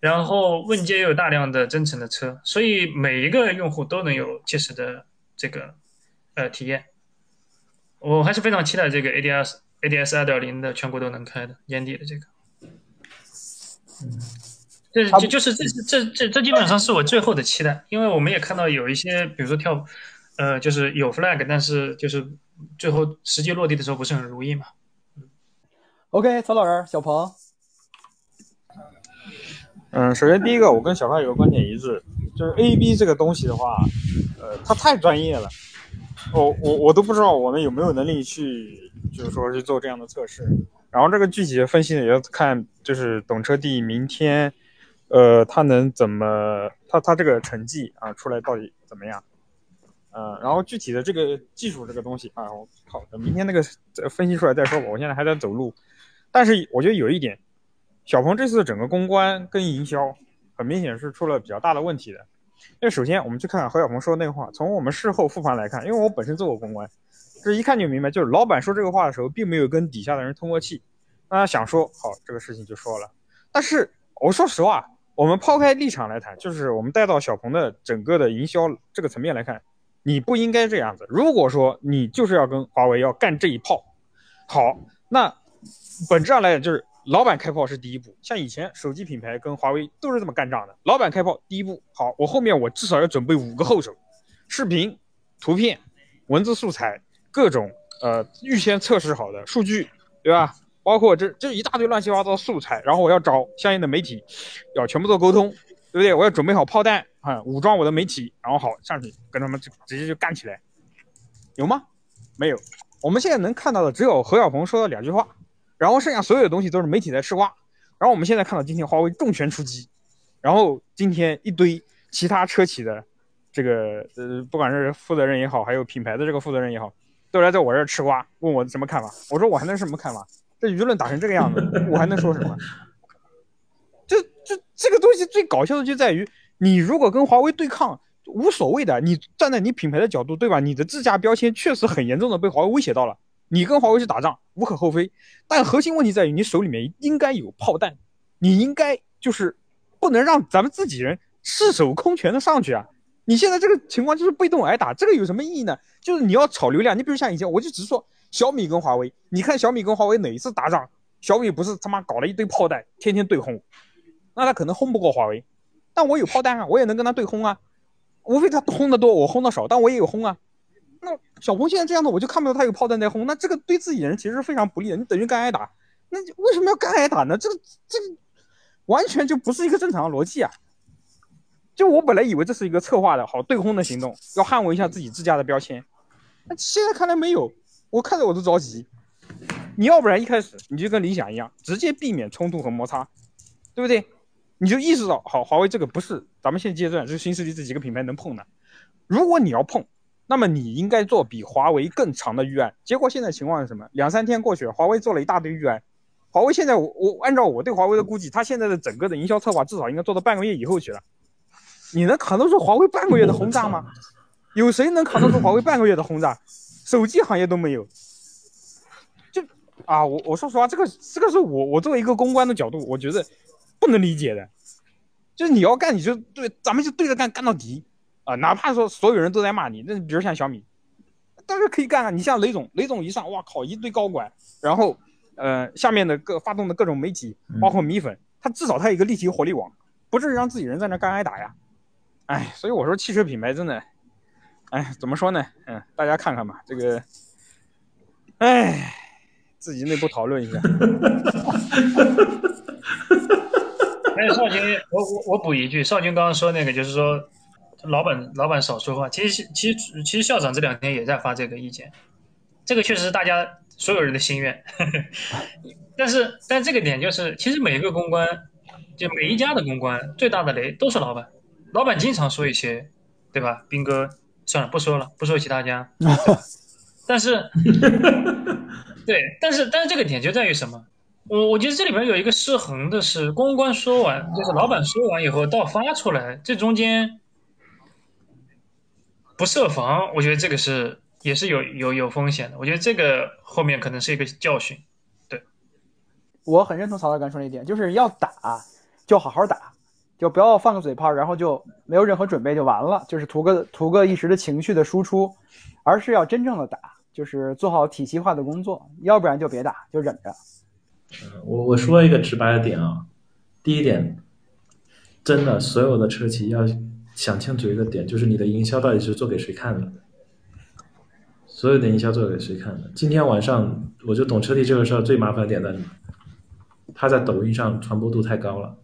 然后问界又有大量的增程的车，所以每一个用户都能有切实的这个呃体验，我还是非常期待这个 ADS ADS 二点零的全国都能开的年底的这个，嗯。这就就是这这这这基本上是我最后的期待，因为我们也看到有一些，比如说跳，呃，就是有 flag，但是就是最后实际落地的时候不是很如意嘛。OK，曹老师，小鹏。嗯，首先第一个，我跟小范有个观点一致，就是 A B 这个东西的话，呃，它太专业了，我我我都不知道我们有没有能力去，就是说去做这样的测试。然后这个具体的分析，也要看就是懂车帝明天。呃，他能怎么？他他这个成绩啊出来到底怎么样？呃，然后具体的这个技术这个东西啊，我靠，等明天那个分析出来再说吧。我现在还在走路，但是我觉得有一点，小鹏这次整个公关跟营销，很明显是出了比较大的问题的。因为首先我们去看看何小鹏说的那个话，从我们事后复盘来看，因为我本身做过公关，这一看就明白，就是老板说这个话的时候，并没有跟底下的人通过气，那他想说好这个事情就说了。但是我说实话，我们抛开立场来谈，就是我们带到小鹏的整个的营销这个层面来看，你不应该这样子。如果说你就是要跟华为要干这一炮，好，那本质上来讲就是老板开炮是第一步。像以前手机品牌跟华为都是这么干仗的，老板开炮第一步，好，我后面我至少要准备五个后手，视频、图片、文字素材，各种呃预先测试好的数据，对吧？包括这这一大堆乱七八糟的素材，然后我要找相应的媒体，要全部做沟通，对不对？我要准备好炮弹啊，武装我的媒体，然后好上去跟他们就直接就干起来，有吗？没有。我们现在能看到的只有何小鹏说的两句话，然后剩下所有的东西都是媒体在吃瓜。然后我们现在看到今天华为重拳出击，然后今天一堆其他车企的这个呃，不管是负责人也好，还有品牌的这个负责人也好，都来在我这儿吃瓜，问我什么看法。我说我还能什么看法？这舆论打成这个样子，我还能说什么？这这这个东西最搞笑的就在于，你如果跟华为对抗，无所谓的，你站在你品牌的角度，对吧？你的自家标签确实很严重的被华为威胁到了，你跟华为去打仗无可厚非。但核心问题在于，你手里面应该有炮弹，你应该就是不能让咱们自己人赤手空拳的上去啊！你现在这个情况就是被动挨打，这个有什么意义呢？就是你要炒流量，你比如像以前，我就只是说。小米跟华为，你看小米跟华为哪一次打仗，小米不是他妈搞了一堆炮弹，天天对轰，那他可能轰不过华为，但我有炮弹啊，我也能跟他对轰啊，无非他轰的多，我轰的少，但我也有轰啊。小鹏现在这样的，我就看不到他有炮弹在轰，那这个对自己人其实是非常不利的，你等于干挨打，那为什么要干挨打呢？这个这个完全就不是一个正常的逻辑啊！就我本来以为这是一个策划的好对轰的行动，要捍卫一下自己自家的标签，那现在看来没有。我看着我都着急，你要不然一开始你就跟理想一样，直接避免冲突和摩擦，对不对？你就意识到，好，华为这个不是咱们现阶段这新势力这几个品牌能碰的。如果你要碰，那么你应该做比华为更长的预案。结果现在情况是什么？两三天过去，华为做了一大堆预案。华为现在，我我按照我对华为的估计，它现在的整个的营销策划至少应该做到半个月以后去了。你能扛得住华为半个月的轰炸吗？有谁能扛得住华为半个月的轰炸？手机行业都没有，就啊，我我说实话，这个这个是我我作为一个公关的角度，我觉得不能理解的。就是你要干，你就对，咱们就对着干，干到底啊！哪怕说所有人都在骂你，那比如像小米，当然可以干啊。你像雷总，雷总一上，哇靠，一堆高管，然后呃，下面的各发动的各种媒体，包括米粉，他至少他有一个立体火力网，不至于让自己人在那干挨打呀。哎，所以我说汽车品牌真的。哎，怎么说呢？嗯，大家看看吧，这个，哎，自己内部讨论一下。还 有少军，我我我补一句，少军刚刚说那个，就是说，老板老板少说话。其实其实其实校长这两天也在发这个意见，这个确实是大家所有人的心愿。但是但这个点就是，其实每一个公关，就每一家的公关，最大的雷都是老板。老板经常说一些，对吧，斌哥？算了，不说了，不说其他家。但是，对，但是，但是这个点就在于什么？我我觉得这里边有一个失衡的是，公关说完，就是老板说完以后到发出来，这中间不设防，我觉得这个是也是有有有风险的。我觉得这个后面可能是一个教训。对，我很认同曹大刚说那一点，就是要打就好好打。就不要放个嘴炮，然后就没有任何准备就完了，就是图个图个一时的情绪的输出，而是要真正的打，就是做好体系化的工作，要不然就别打，就忍着。我我说一个直白的点啊，第一点，真的所有的车企要想清楚一个点，就是你的营销到底是做给谁看的，所有的营销做给谁看的？今天晚上我就懂车帝这个事儿最麻烦的点在哪？他在抖音上传播度太高了。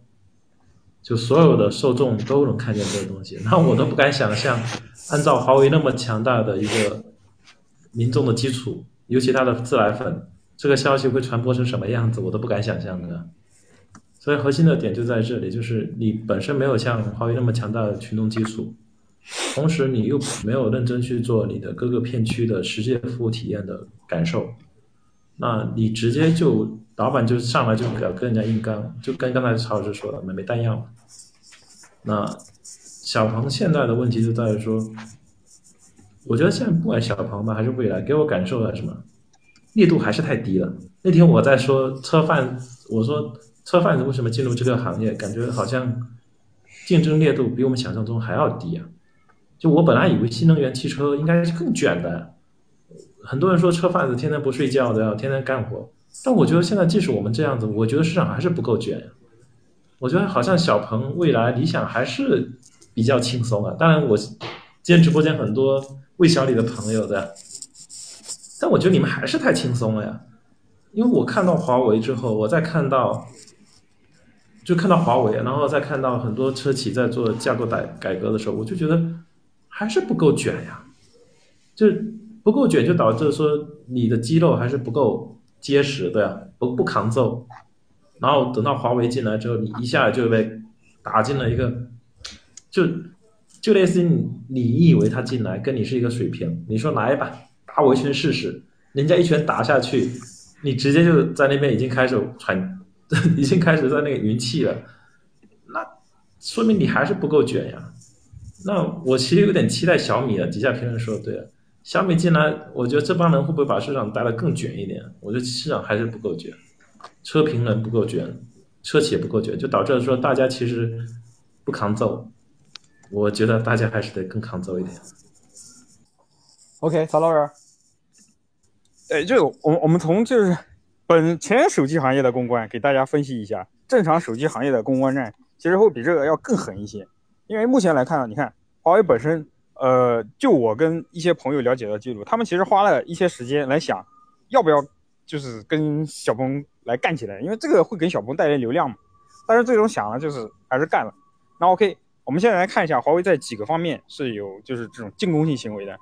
就所有的受众都能看见这个东西，那我都不敢想象，按照华为那么强大的一个民众的基础，尤其他的自来粉，这个消息会传播成什么样子，我都不敢想象的。所以核心的点就在这里，就是你本身没有像华为那么强大的群众基础，同时你又没有认真去做你的各个片区的实际服务体验的感受，那你直接就老板就上来就跟跟人家硬刚，就跟刚才曹老师说的没没弹药。那小鹏现在的问题就在于说，我觉得现在不管小鹏吧还是蔚来，给我感受的什么，力度还是太低了。那天我在说车贩，我说车贩子为什么进入这个行业，感觉好像竞争烈度比我们想象中还要低啊。就我本来以为新能源汽车应该是更卷的，很多人说车贩子天天不睡觉的要天天干活，但我觉得现在即使我们这样子，我觉得市场还是不够卷。我觉得好像小鹏、蔚来、理想还是比较轻松啊。当然，我今天直播间很多魏小李的朋友的，但我觉得你们还是太轻松了呀。因为我看到华为之后，我再看到，就看到华为，然后再看到很多车企在做架构改改革的时候，我就觉得还是不够卷呀。就不够卷，就导致说你的肌肉还是不够结实，对啊，不不抗揍。然后等到华为进来之后，你一下就被打进了一个，就就类似于你你以为他进来跟你是一个水平，你说来吧，打我一拳试试，人家一拳打下去，你直接就在那边已经开始喘，已经开始在那个云气了，那说明你还是不够卷呀。那我其实有点期待小米的，底下评论说对了，小米进来，我觉得这帮人会不会把市场带得更卷一点？我觉得市场还是不够卷。车评人不够卷，车企也不够卷，就导致说大家其实不抗揍。我觉得大家还是得更抗揍一点。OK，曹老师，对，就我我们从就是本前手机行业的公关给大家分析一下，正常手机行业的公关战其实会比这个要更狠一些。因为目前来看啊，你看华为本身，呃，就我跟一些朋友了解的记录，他们其实花了一些时间来想，要不要就是跟小鹏来干起来，因为这个会给小鹏带来流量嘛。但是最终想了，就是还是干了。那 OK，我们现在来看一下华为在几个方面是有就是这种进攻性行为的。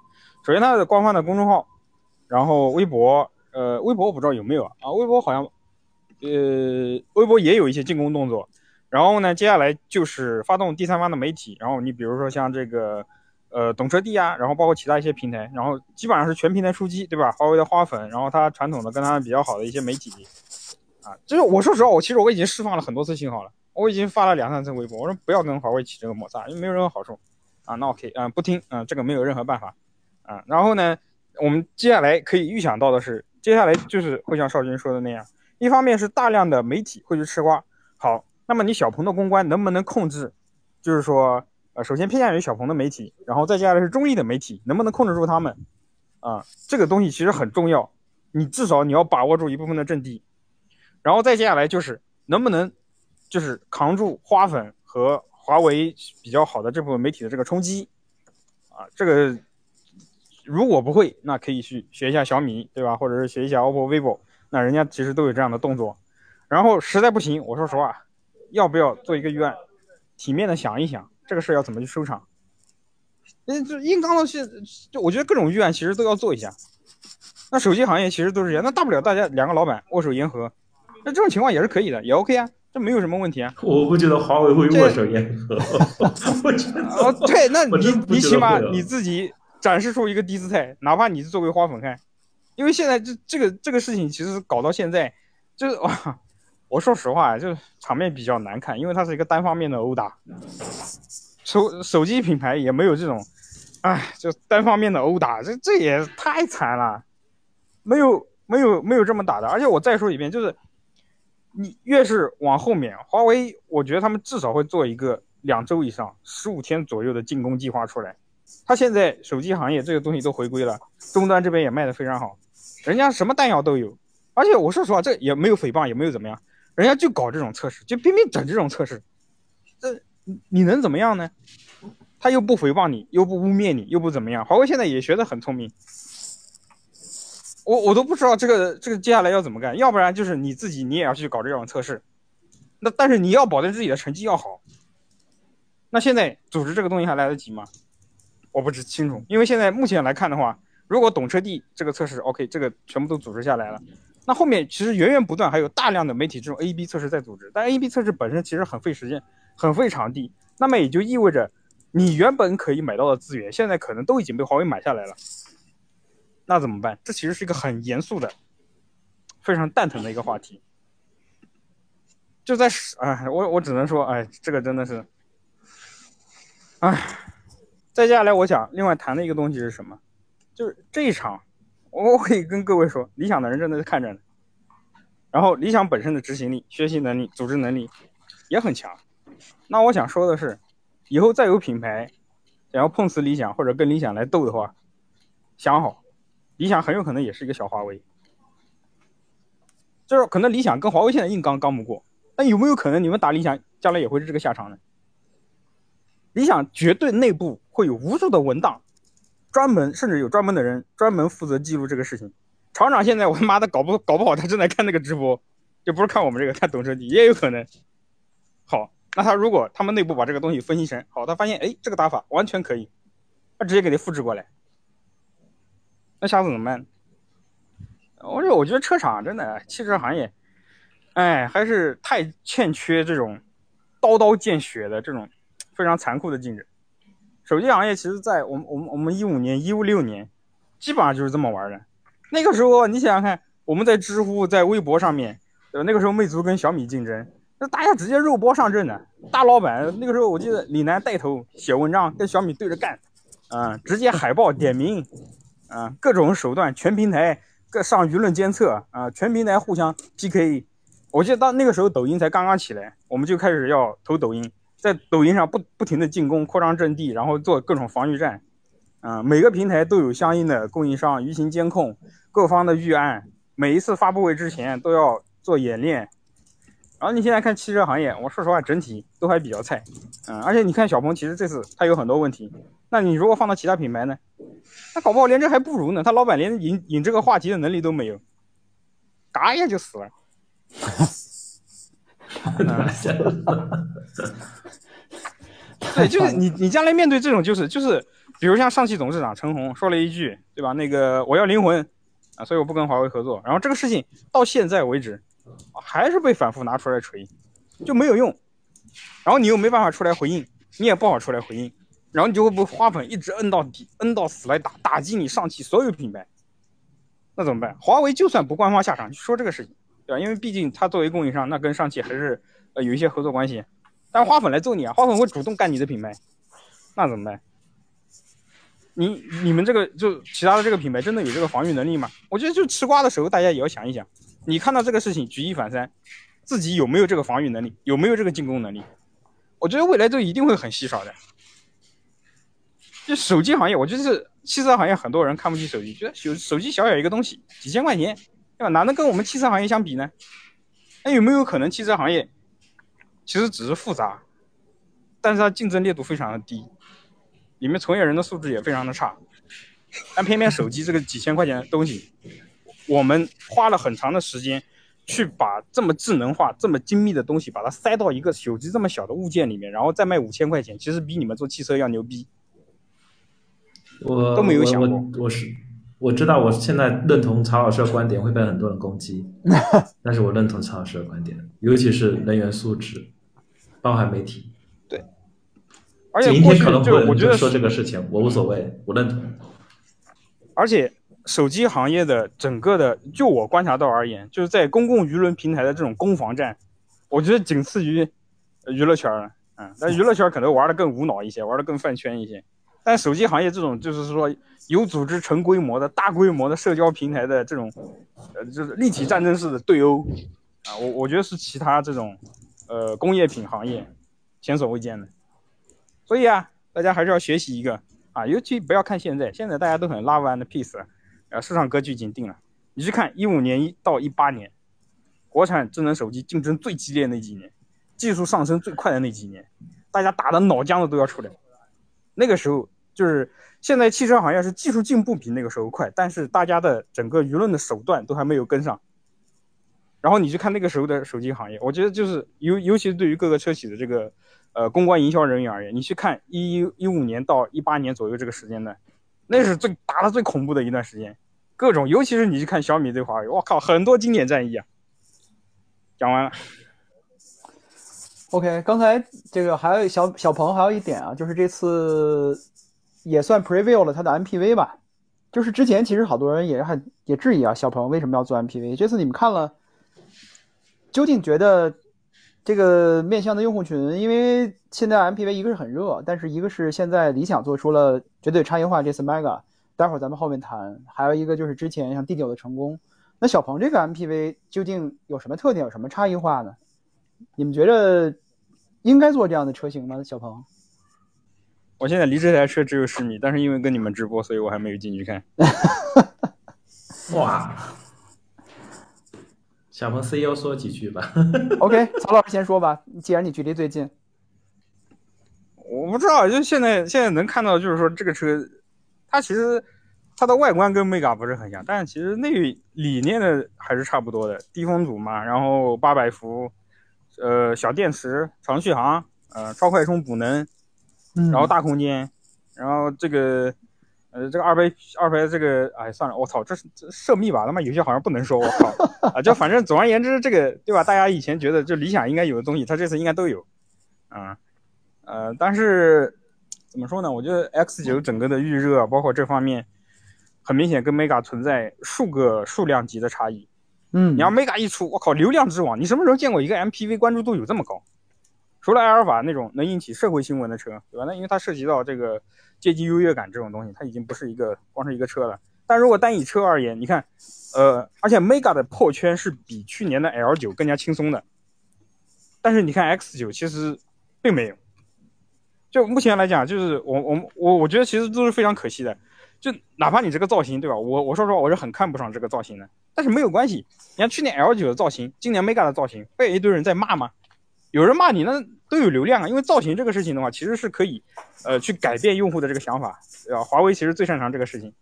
首先，它的官方的公众号，然后微博，呃，微博我不知道有没有啊，啊，微博好像，呃，微博也有一些进攻动作。然后呢，接下来就是发动第三方的媒体，然后你比如说像这个，呃，懂车帝啊，然后包括其他一些平台，然后基本上是全平台出击，对吧？华为的花粉，然后它传统的跟它比较好的一些媒体，啊，就是我说实话，我其实我已经释放了很多次信号了，我已经发了两三次微博，我说不要跟华为起这个摩擦，因为没有任何好处，啊，那 OK，嗯、不听，嗯、这个没有任何办法。啊，然后呢，我们接下来可以预想到的是，接下来就是会像少军说的那样，一方面是大量的媒体会去吃瓜，好，那么你小鹏的公关能不能控制？就是说，呃，首先偏向于小鹏的媒体，然后再接下来是中意的媒体，能不能控制住他们？啊，这个东西其实很重要，你至少你要把握住一部分的阵地，然后再接下来就是能不能，就是扛住花粉和华为比较好的这部分媒体的这个冲击，啊，这个。如果不会，那可以去学一下小米，对吧？或者是学一下 OPPO、vivo，那人家其实都有这样的动作。然后实在不行，我说实话，要不要做一个预案，体面的想一想这个事要怎么去收场？嗯，就硬刚的是，就我觉得各种预案其实都要做一下。那手机行业其实都是这样，那大不了大家两个老板握手言和，那这种情况也是可以的，也 OK 啊，这没有什么问题啊。我不觉得华为会握手言和，我觉得哦，对，那你你起码你自己展示出一个低姿态，哪怕你是作为花粉看，因为现在这这个这个事情其实搞到现在，就是哇，我说实话，就是场面比较难看，因为它是一个单方面的殴打，手手机品牌也没有这种，哎，就单方面的殴打，这这也太惨了，没有没有没有这么打的，而且我再说一遍，就是你越是往后面，华为我觉得他们至少会做一个两周以上、十五天左右的进攻计划出来。他现在手机行业这个东西都回归了，终端这边也卖的非常好，人家什么弹药都有，而且我说实话，这也没有诽谤，也没有怎么样，人家就搞这种测试，就偏偏整这种测试，这你你能怎么样呢？他又不诽谤你，又不污蔑你，又不怎么样。华为现在也学得很聪明，我我都不知道这个这个接下来要怎么干，要不然就是你自己你也要去搞这种测试，那但是你要保证自己的成绩要好。那现在组织这个东西还来得及吗？我不知清楚，因为现在目前来看的话，如果懂车帝这个测试 OK，这个全部都组织下来了，那后面其实源源不断还有大量的媒体这种 A/B 测试在组织，但 A/B 测试本身其实很费时间，很费场地，那么也就意味着你原本可以买到的资源，现在可能都已经被华为买下来了，那怎么办？这其实是一个很严肃的、非常蛋疼的一个话题。就在哎，我我只能说，哎，这个真的是，哎。再接下来，我想另外谈的一个东西是什么？就是这一场，我可以跟各位说，理想的人正在看着呢。然后，理想本身的执行力、学习能力、组织能力也很强。那我想说的是，以后再有品牌想要碰瓷理想或者跟理想来斗的话，想好，理想很有可能也是一个小华为。就是可能理想跟华为现在硬刚刚不过，但有没有可能你们打理想，将来也会是这个下场呢？理想绝对内部会有无数的文档，专门甚至有专门的人专门负责记录这个事情。厂长现在我他妈的搞不搞不好他正在看那个直播，就不是看我们这个看懂车帝也有可能。好，那他如果他们内部把这个东西分析成好，他发现哎这个打法完全可以，他直接给你复制过来，那下次怎么办？我说我觉得车厂真的汽车行业，哎还是太欠缺这种刀刀见血的这种非常残酷的竞争。手机行业其实在我们我们我们一五年一五六年，基本上就是这么玩的。那个时候，你想想看，我们在知乎、在微博上面，呃，那个时候魅族跟小米竞争，那大家直接肉搏上阵的。大老板那个时候，我记得李楠带头写文章，跟小米对着干，啊，直接海报点名，啊，各种手段，全平台各上舆论监测，啊，全平台互相 PK。我记得到那个时候，抖音才刚刚起来，我们就开始要投抖音，在抖音上不不停的进攻、扩张阵地，然后做各种防御战，啊，每个平台都有相应的供应商、舆情监控。各方的预案，每一次发布会之前都要做演练。然后你现在看汽车行业，我说实话整体都还比较菜，嗯，而且你看小鹏，其实这次他有很多问题。那你如果放到其他品牌呢？那搞不好连这还不如呢。他老板连引引这个话题的能力都没有，嘎一下就死了。对，就是你你将来面对这种就是就是，比如像上汽董事长陈红说了一句，对吧？那个我要灵魂。啊，所以我不跟华为合作。然后这个事情到现在为止，还是被反复拿出来锤，就没有用。然后你又没办法出来回应，你也不好出来回应。然后你就会被花粉一直摁到底，摁到死来打，打击你上汽所有品牌。那怎么办？华为就算不官方下场说这个事情，对？因为毕竟他作为供应商，那跟上汽还是呃有一些合作关系。但花粉来揍你啊，花粉会主动干你的品牌，那怎么办？你你们这个就其他的这个品牌真的有这个防御能力吗？我觉得就吃瓜的时候，大家也要想一想，你看到这个事情举一反三，自己有没有这个防御能力，有没有这个进攻能力？我觉得未来都一定会很稀少的。就手机行业，我觉得是汽车行业很多人看不起手机，觉得手手机小小一个东西，几千块钱，对吧？哪能跟我们汽车行业相比呢？那有没有可能汽车行业其实只是复杂，但是它竞争力度非常的低？里面从业人的素质也非常的差，但偏偏手机这个几千块钱的东西，我们花了很长的时间去把这么智能化、这么精密的东西，把它塞到一个手机这么小的物件里面，然后再卖五千块钱，其实比你们做汽车要牛逼。我都没有想过，我是我知道，我现在认同曹老师的观点会被很多人攻击，但是我认同曹老师的观点，尤其是人员素质，包含媒体。对而且过去就我觉得说这个事情，我无所谓，我认同。而且手机行业的整个的，就我观察到而言，就是在公共舆论平台的这种攻防战，我觉得仅次于娱乐圈了。嗯，但娱乐圈可能玩的更无脑一些，玩的更饭圈一些。但手机行业这种就是说有组织、成规模的大规模的社交平台的这种，呃，就是立体战争式的对殴啊，我我觉得是其他这种呃工业品行业前所未见的。所以啊，大家还是要学习一个啊，尤其不要看现在，现在大家都很 love and peace，呃，市场格局已经定了。你去看一五年一到一八年，国产智能手机竞争最激烈那几年，技术上升最快的那几年，大家打的脑浆子都要出来。那个时候就是现在汽车行业是技术进步比那个时候快，但是大家的整个舆论的手段都还没有跟上。然后你去看那个时候的手机行业，我觉得就是尤尤其是对于各个车企的这个。呃，公关营销人员而言，你去看一一一五年到一八年左右这个时间段，那是最打的最恐怖的一段时间，各种，尤其是你去看小米对华为，我靠，很多经典战役啊。讲完了，OK，刚才这个还有小小鹏还有一点啊，就是这次也算 preview 了它的 MPV 吧。就是之前其实好多人也很也质疑啊，小鹏为什么要做 MPV？这次你们看了，究竟觉得这个面向的用户群，因为现在 MPV 一个是很热，但是一个是现在理想做出了绝对差异化，这次 Mega，待会儿咱们后面谈，还有一个就是之前像 D9 的成功，那小鹏这个 MPV 究竟有什么特点，有什么差异化呢？你们觉得应该做这样的车型吗？小鹏？我现在离这台车只有十米，但是因为跟你们直播，所以我还没有进去看。哇，小鹏 CEO 说几句吧。OK，曹老师先说吧，既然你距离最近。我不知道，就现在现在能看到，就是说这个车，它其实它的外观跟 Mega 不是很像，但是其实内理念的还是差不多的。低风阻嘛，然后八百伏，呃，小电池，长续航，呃，超快充补能，嗯然后大空间，然后这个，呃，这个二倍二排这个，哎，算了，我操，这是这涉密吧？他妈有些好像不能说，我靠啊！就反正总而言之，这个对吧？大家以前觉得就理想应该有的东西，它这次应该都有，啊、呃，但是怎么说呢？我觉得 X 九整个的预热，包括这方面，很明显跟 Mega 存在数个数量级的差异。嗯，你要 Mega 一出，我靠，流量之王！你什么时候见过一个 MPV 关注度有这么高？除了埃尔法那种能引起社会新闻的车，对吧？那因为它涉及到这个阶级优越感这种东西，它已经不是一个光是一个车了。但如果单以车而言，你看，呃，而且 Mega 的破圈是比去年的 L 九更加轻松的，但是你看 X 九其实并没有。就目前来讲，就是我我我我觉得其实都是非常可惜的。就哪怕你这个造型，对吧？我我说实话，我是很看不上这个造型的。但是没有关系，你看去年 L 九的造型，今年 Mega 的造型，被一堆人在骂吗？有人骂你，那都有流量啊。因为造型这个事情的话，其实是可以，呃，去改变用户的这个想法，对吧？华为其实最擅长这个事情，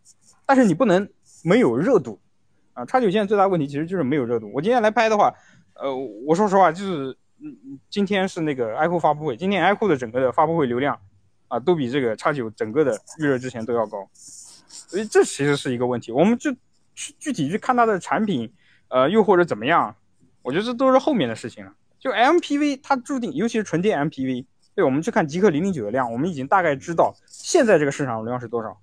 但是你不能没有热度啊。叉九现在最大问题其实就是没有热度。我今天来拍的话，呃，我说实话，就是，今天是那个 iQOO 发布会，今天 iQOO 的整个的发布会流量啊，都比这个叉九整个的预热之前都要高，所以这其实是一个问题。我们就去具体去看它的产品，呃，又或者怎么样，我觉得这都是后面的事情了。就 MPV 它注定，尤其是纯电 MPV，对我们去看极氪零零九的量，我们已经大概知道现在这个市场容量是多少。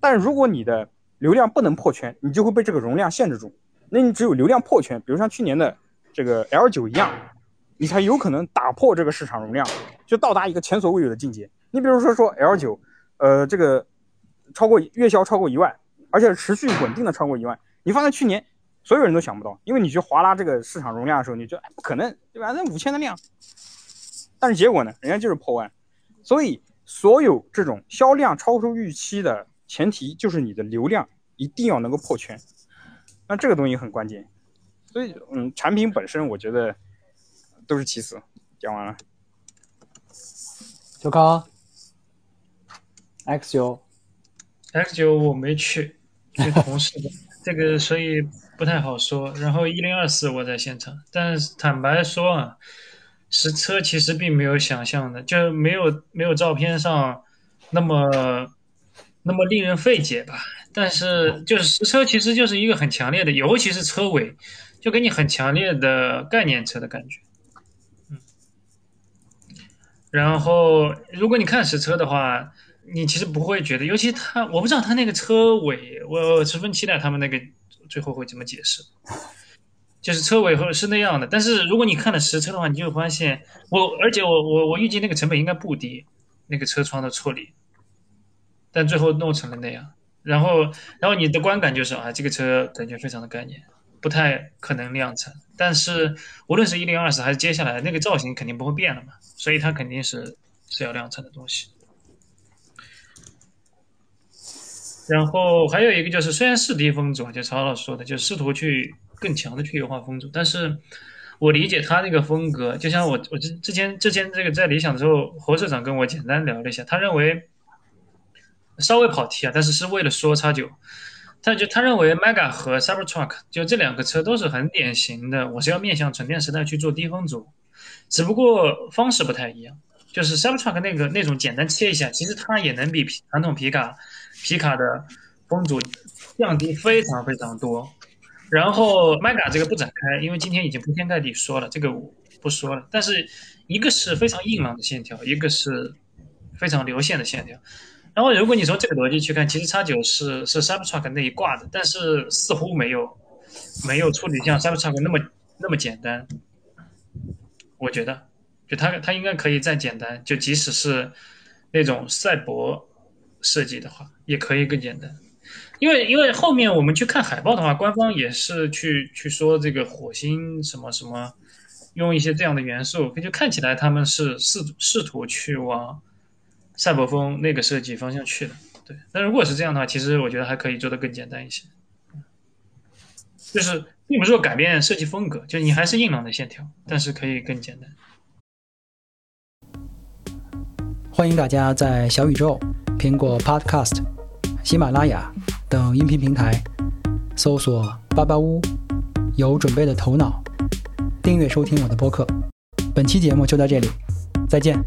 但如果你的流量不能破圈，你就会被这个容量限制住。那你只有流量破圈，比如像去年的这个 L 九一样，你才有可能打破这个市场容量，就到达一个前所未有的境界。你比如说说 L 九，呃，这个超过月销超过一万，而且持续稳定的超过一万，你放在去年，所有人都想不到，因为你去划拉这个市场容量的时候，你就哎不可能，对吧？那五千的量，但是结果呢，人家就是破万，所以所有这种销量超出预期的前提就是你的流量一定要能够破圈，那这个东西很关键。所以，嗯，产品本身我觉得都是其次。讲完了，小康，X 九，X 九我没去，是同事的，这个所以不太好说。然后一零二四我在现场，但坦白说啊，实车其实并没有想象的，就没有没有照片上那么那么令人费解吧。但是就是实车其实就是一个很强烈的，尤其是车尾，就给你很强烈的概念车的感觉。嗯，然后如果你看实车的话，你其实不会觉得，尤其它，我不知道它那个车尾，我十分期待他们那个最后会怎么解释。就是车尾和是那样的，但是如果你看了实车的话，你就会发现我，而且我我我预计那个成本应该不低，那个车窗的处理，但最后弄成了那样，然后然后你的观感就是啊，这个车感觉非常的概念，不太可能量产。但是无论是一零二四还是接下来那个造型肯定不会变了嘛，所以它肯定是是要量产的东西。然后还有一个就是，虽然是低风阻，就曹老师说的，就试图去更强的去优化风阻，但是我理解他那个风格，就像我我之之前之前这个在理想的时候，侯社长跟我简单聊了一下，他认为稍微跑题啊，但是是为了说叉九，他就他认为 Mega 和 Cybertruck 就这两个车都是很典型的，我是要面向纯电时代去做低风阻，只不过方式不太一样。就是 Cybertruck 那个那种简单切一下，其实它也能比传统皮卡皮卡的风阻降低非常非常多。然后 Mega 这个不展开，因为今天已经铺天盖地说了，这个我不说了。但是一个是非常硬朗的线条，一个是非常流线的线条。然后如果你从这个逻辑去看，其实叉九是是 Cybertruck 那一挂的，但是似乎没有没有处理像 Cybertruck 那么那么简单。我觉得，就它它应该可以再简单，就即使是那种赛博设计的话，也可以更简单。因为因为后面我们去看海报的话，官方也是去去说这个火星什么什么，用一些这样的元素，就看起来他们是试试图去往赛博风那个设计方向去的。对，那如果是这样的话，其实我觉得还可以做得更简单一些。就是并不是说改变设计风格，就你还是硬朗的线条，但是可以更简单。欢迎大家在小宇宙、苹果 Podcast、喜马拉雅等音频平台搜索“巴巴屋”，有准备的头脑，订阅收听我的播客。本期节目就到这里，再见。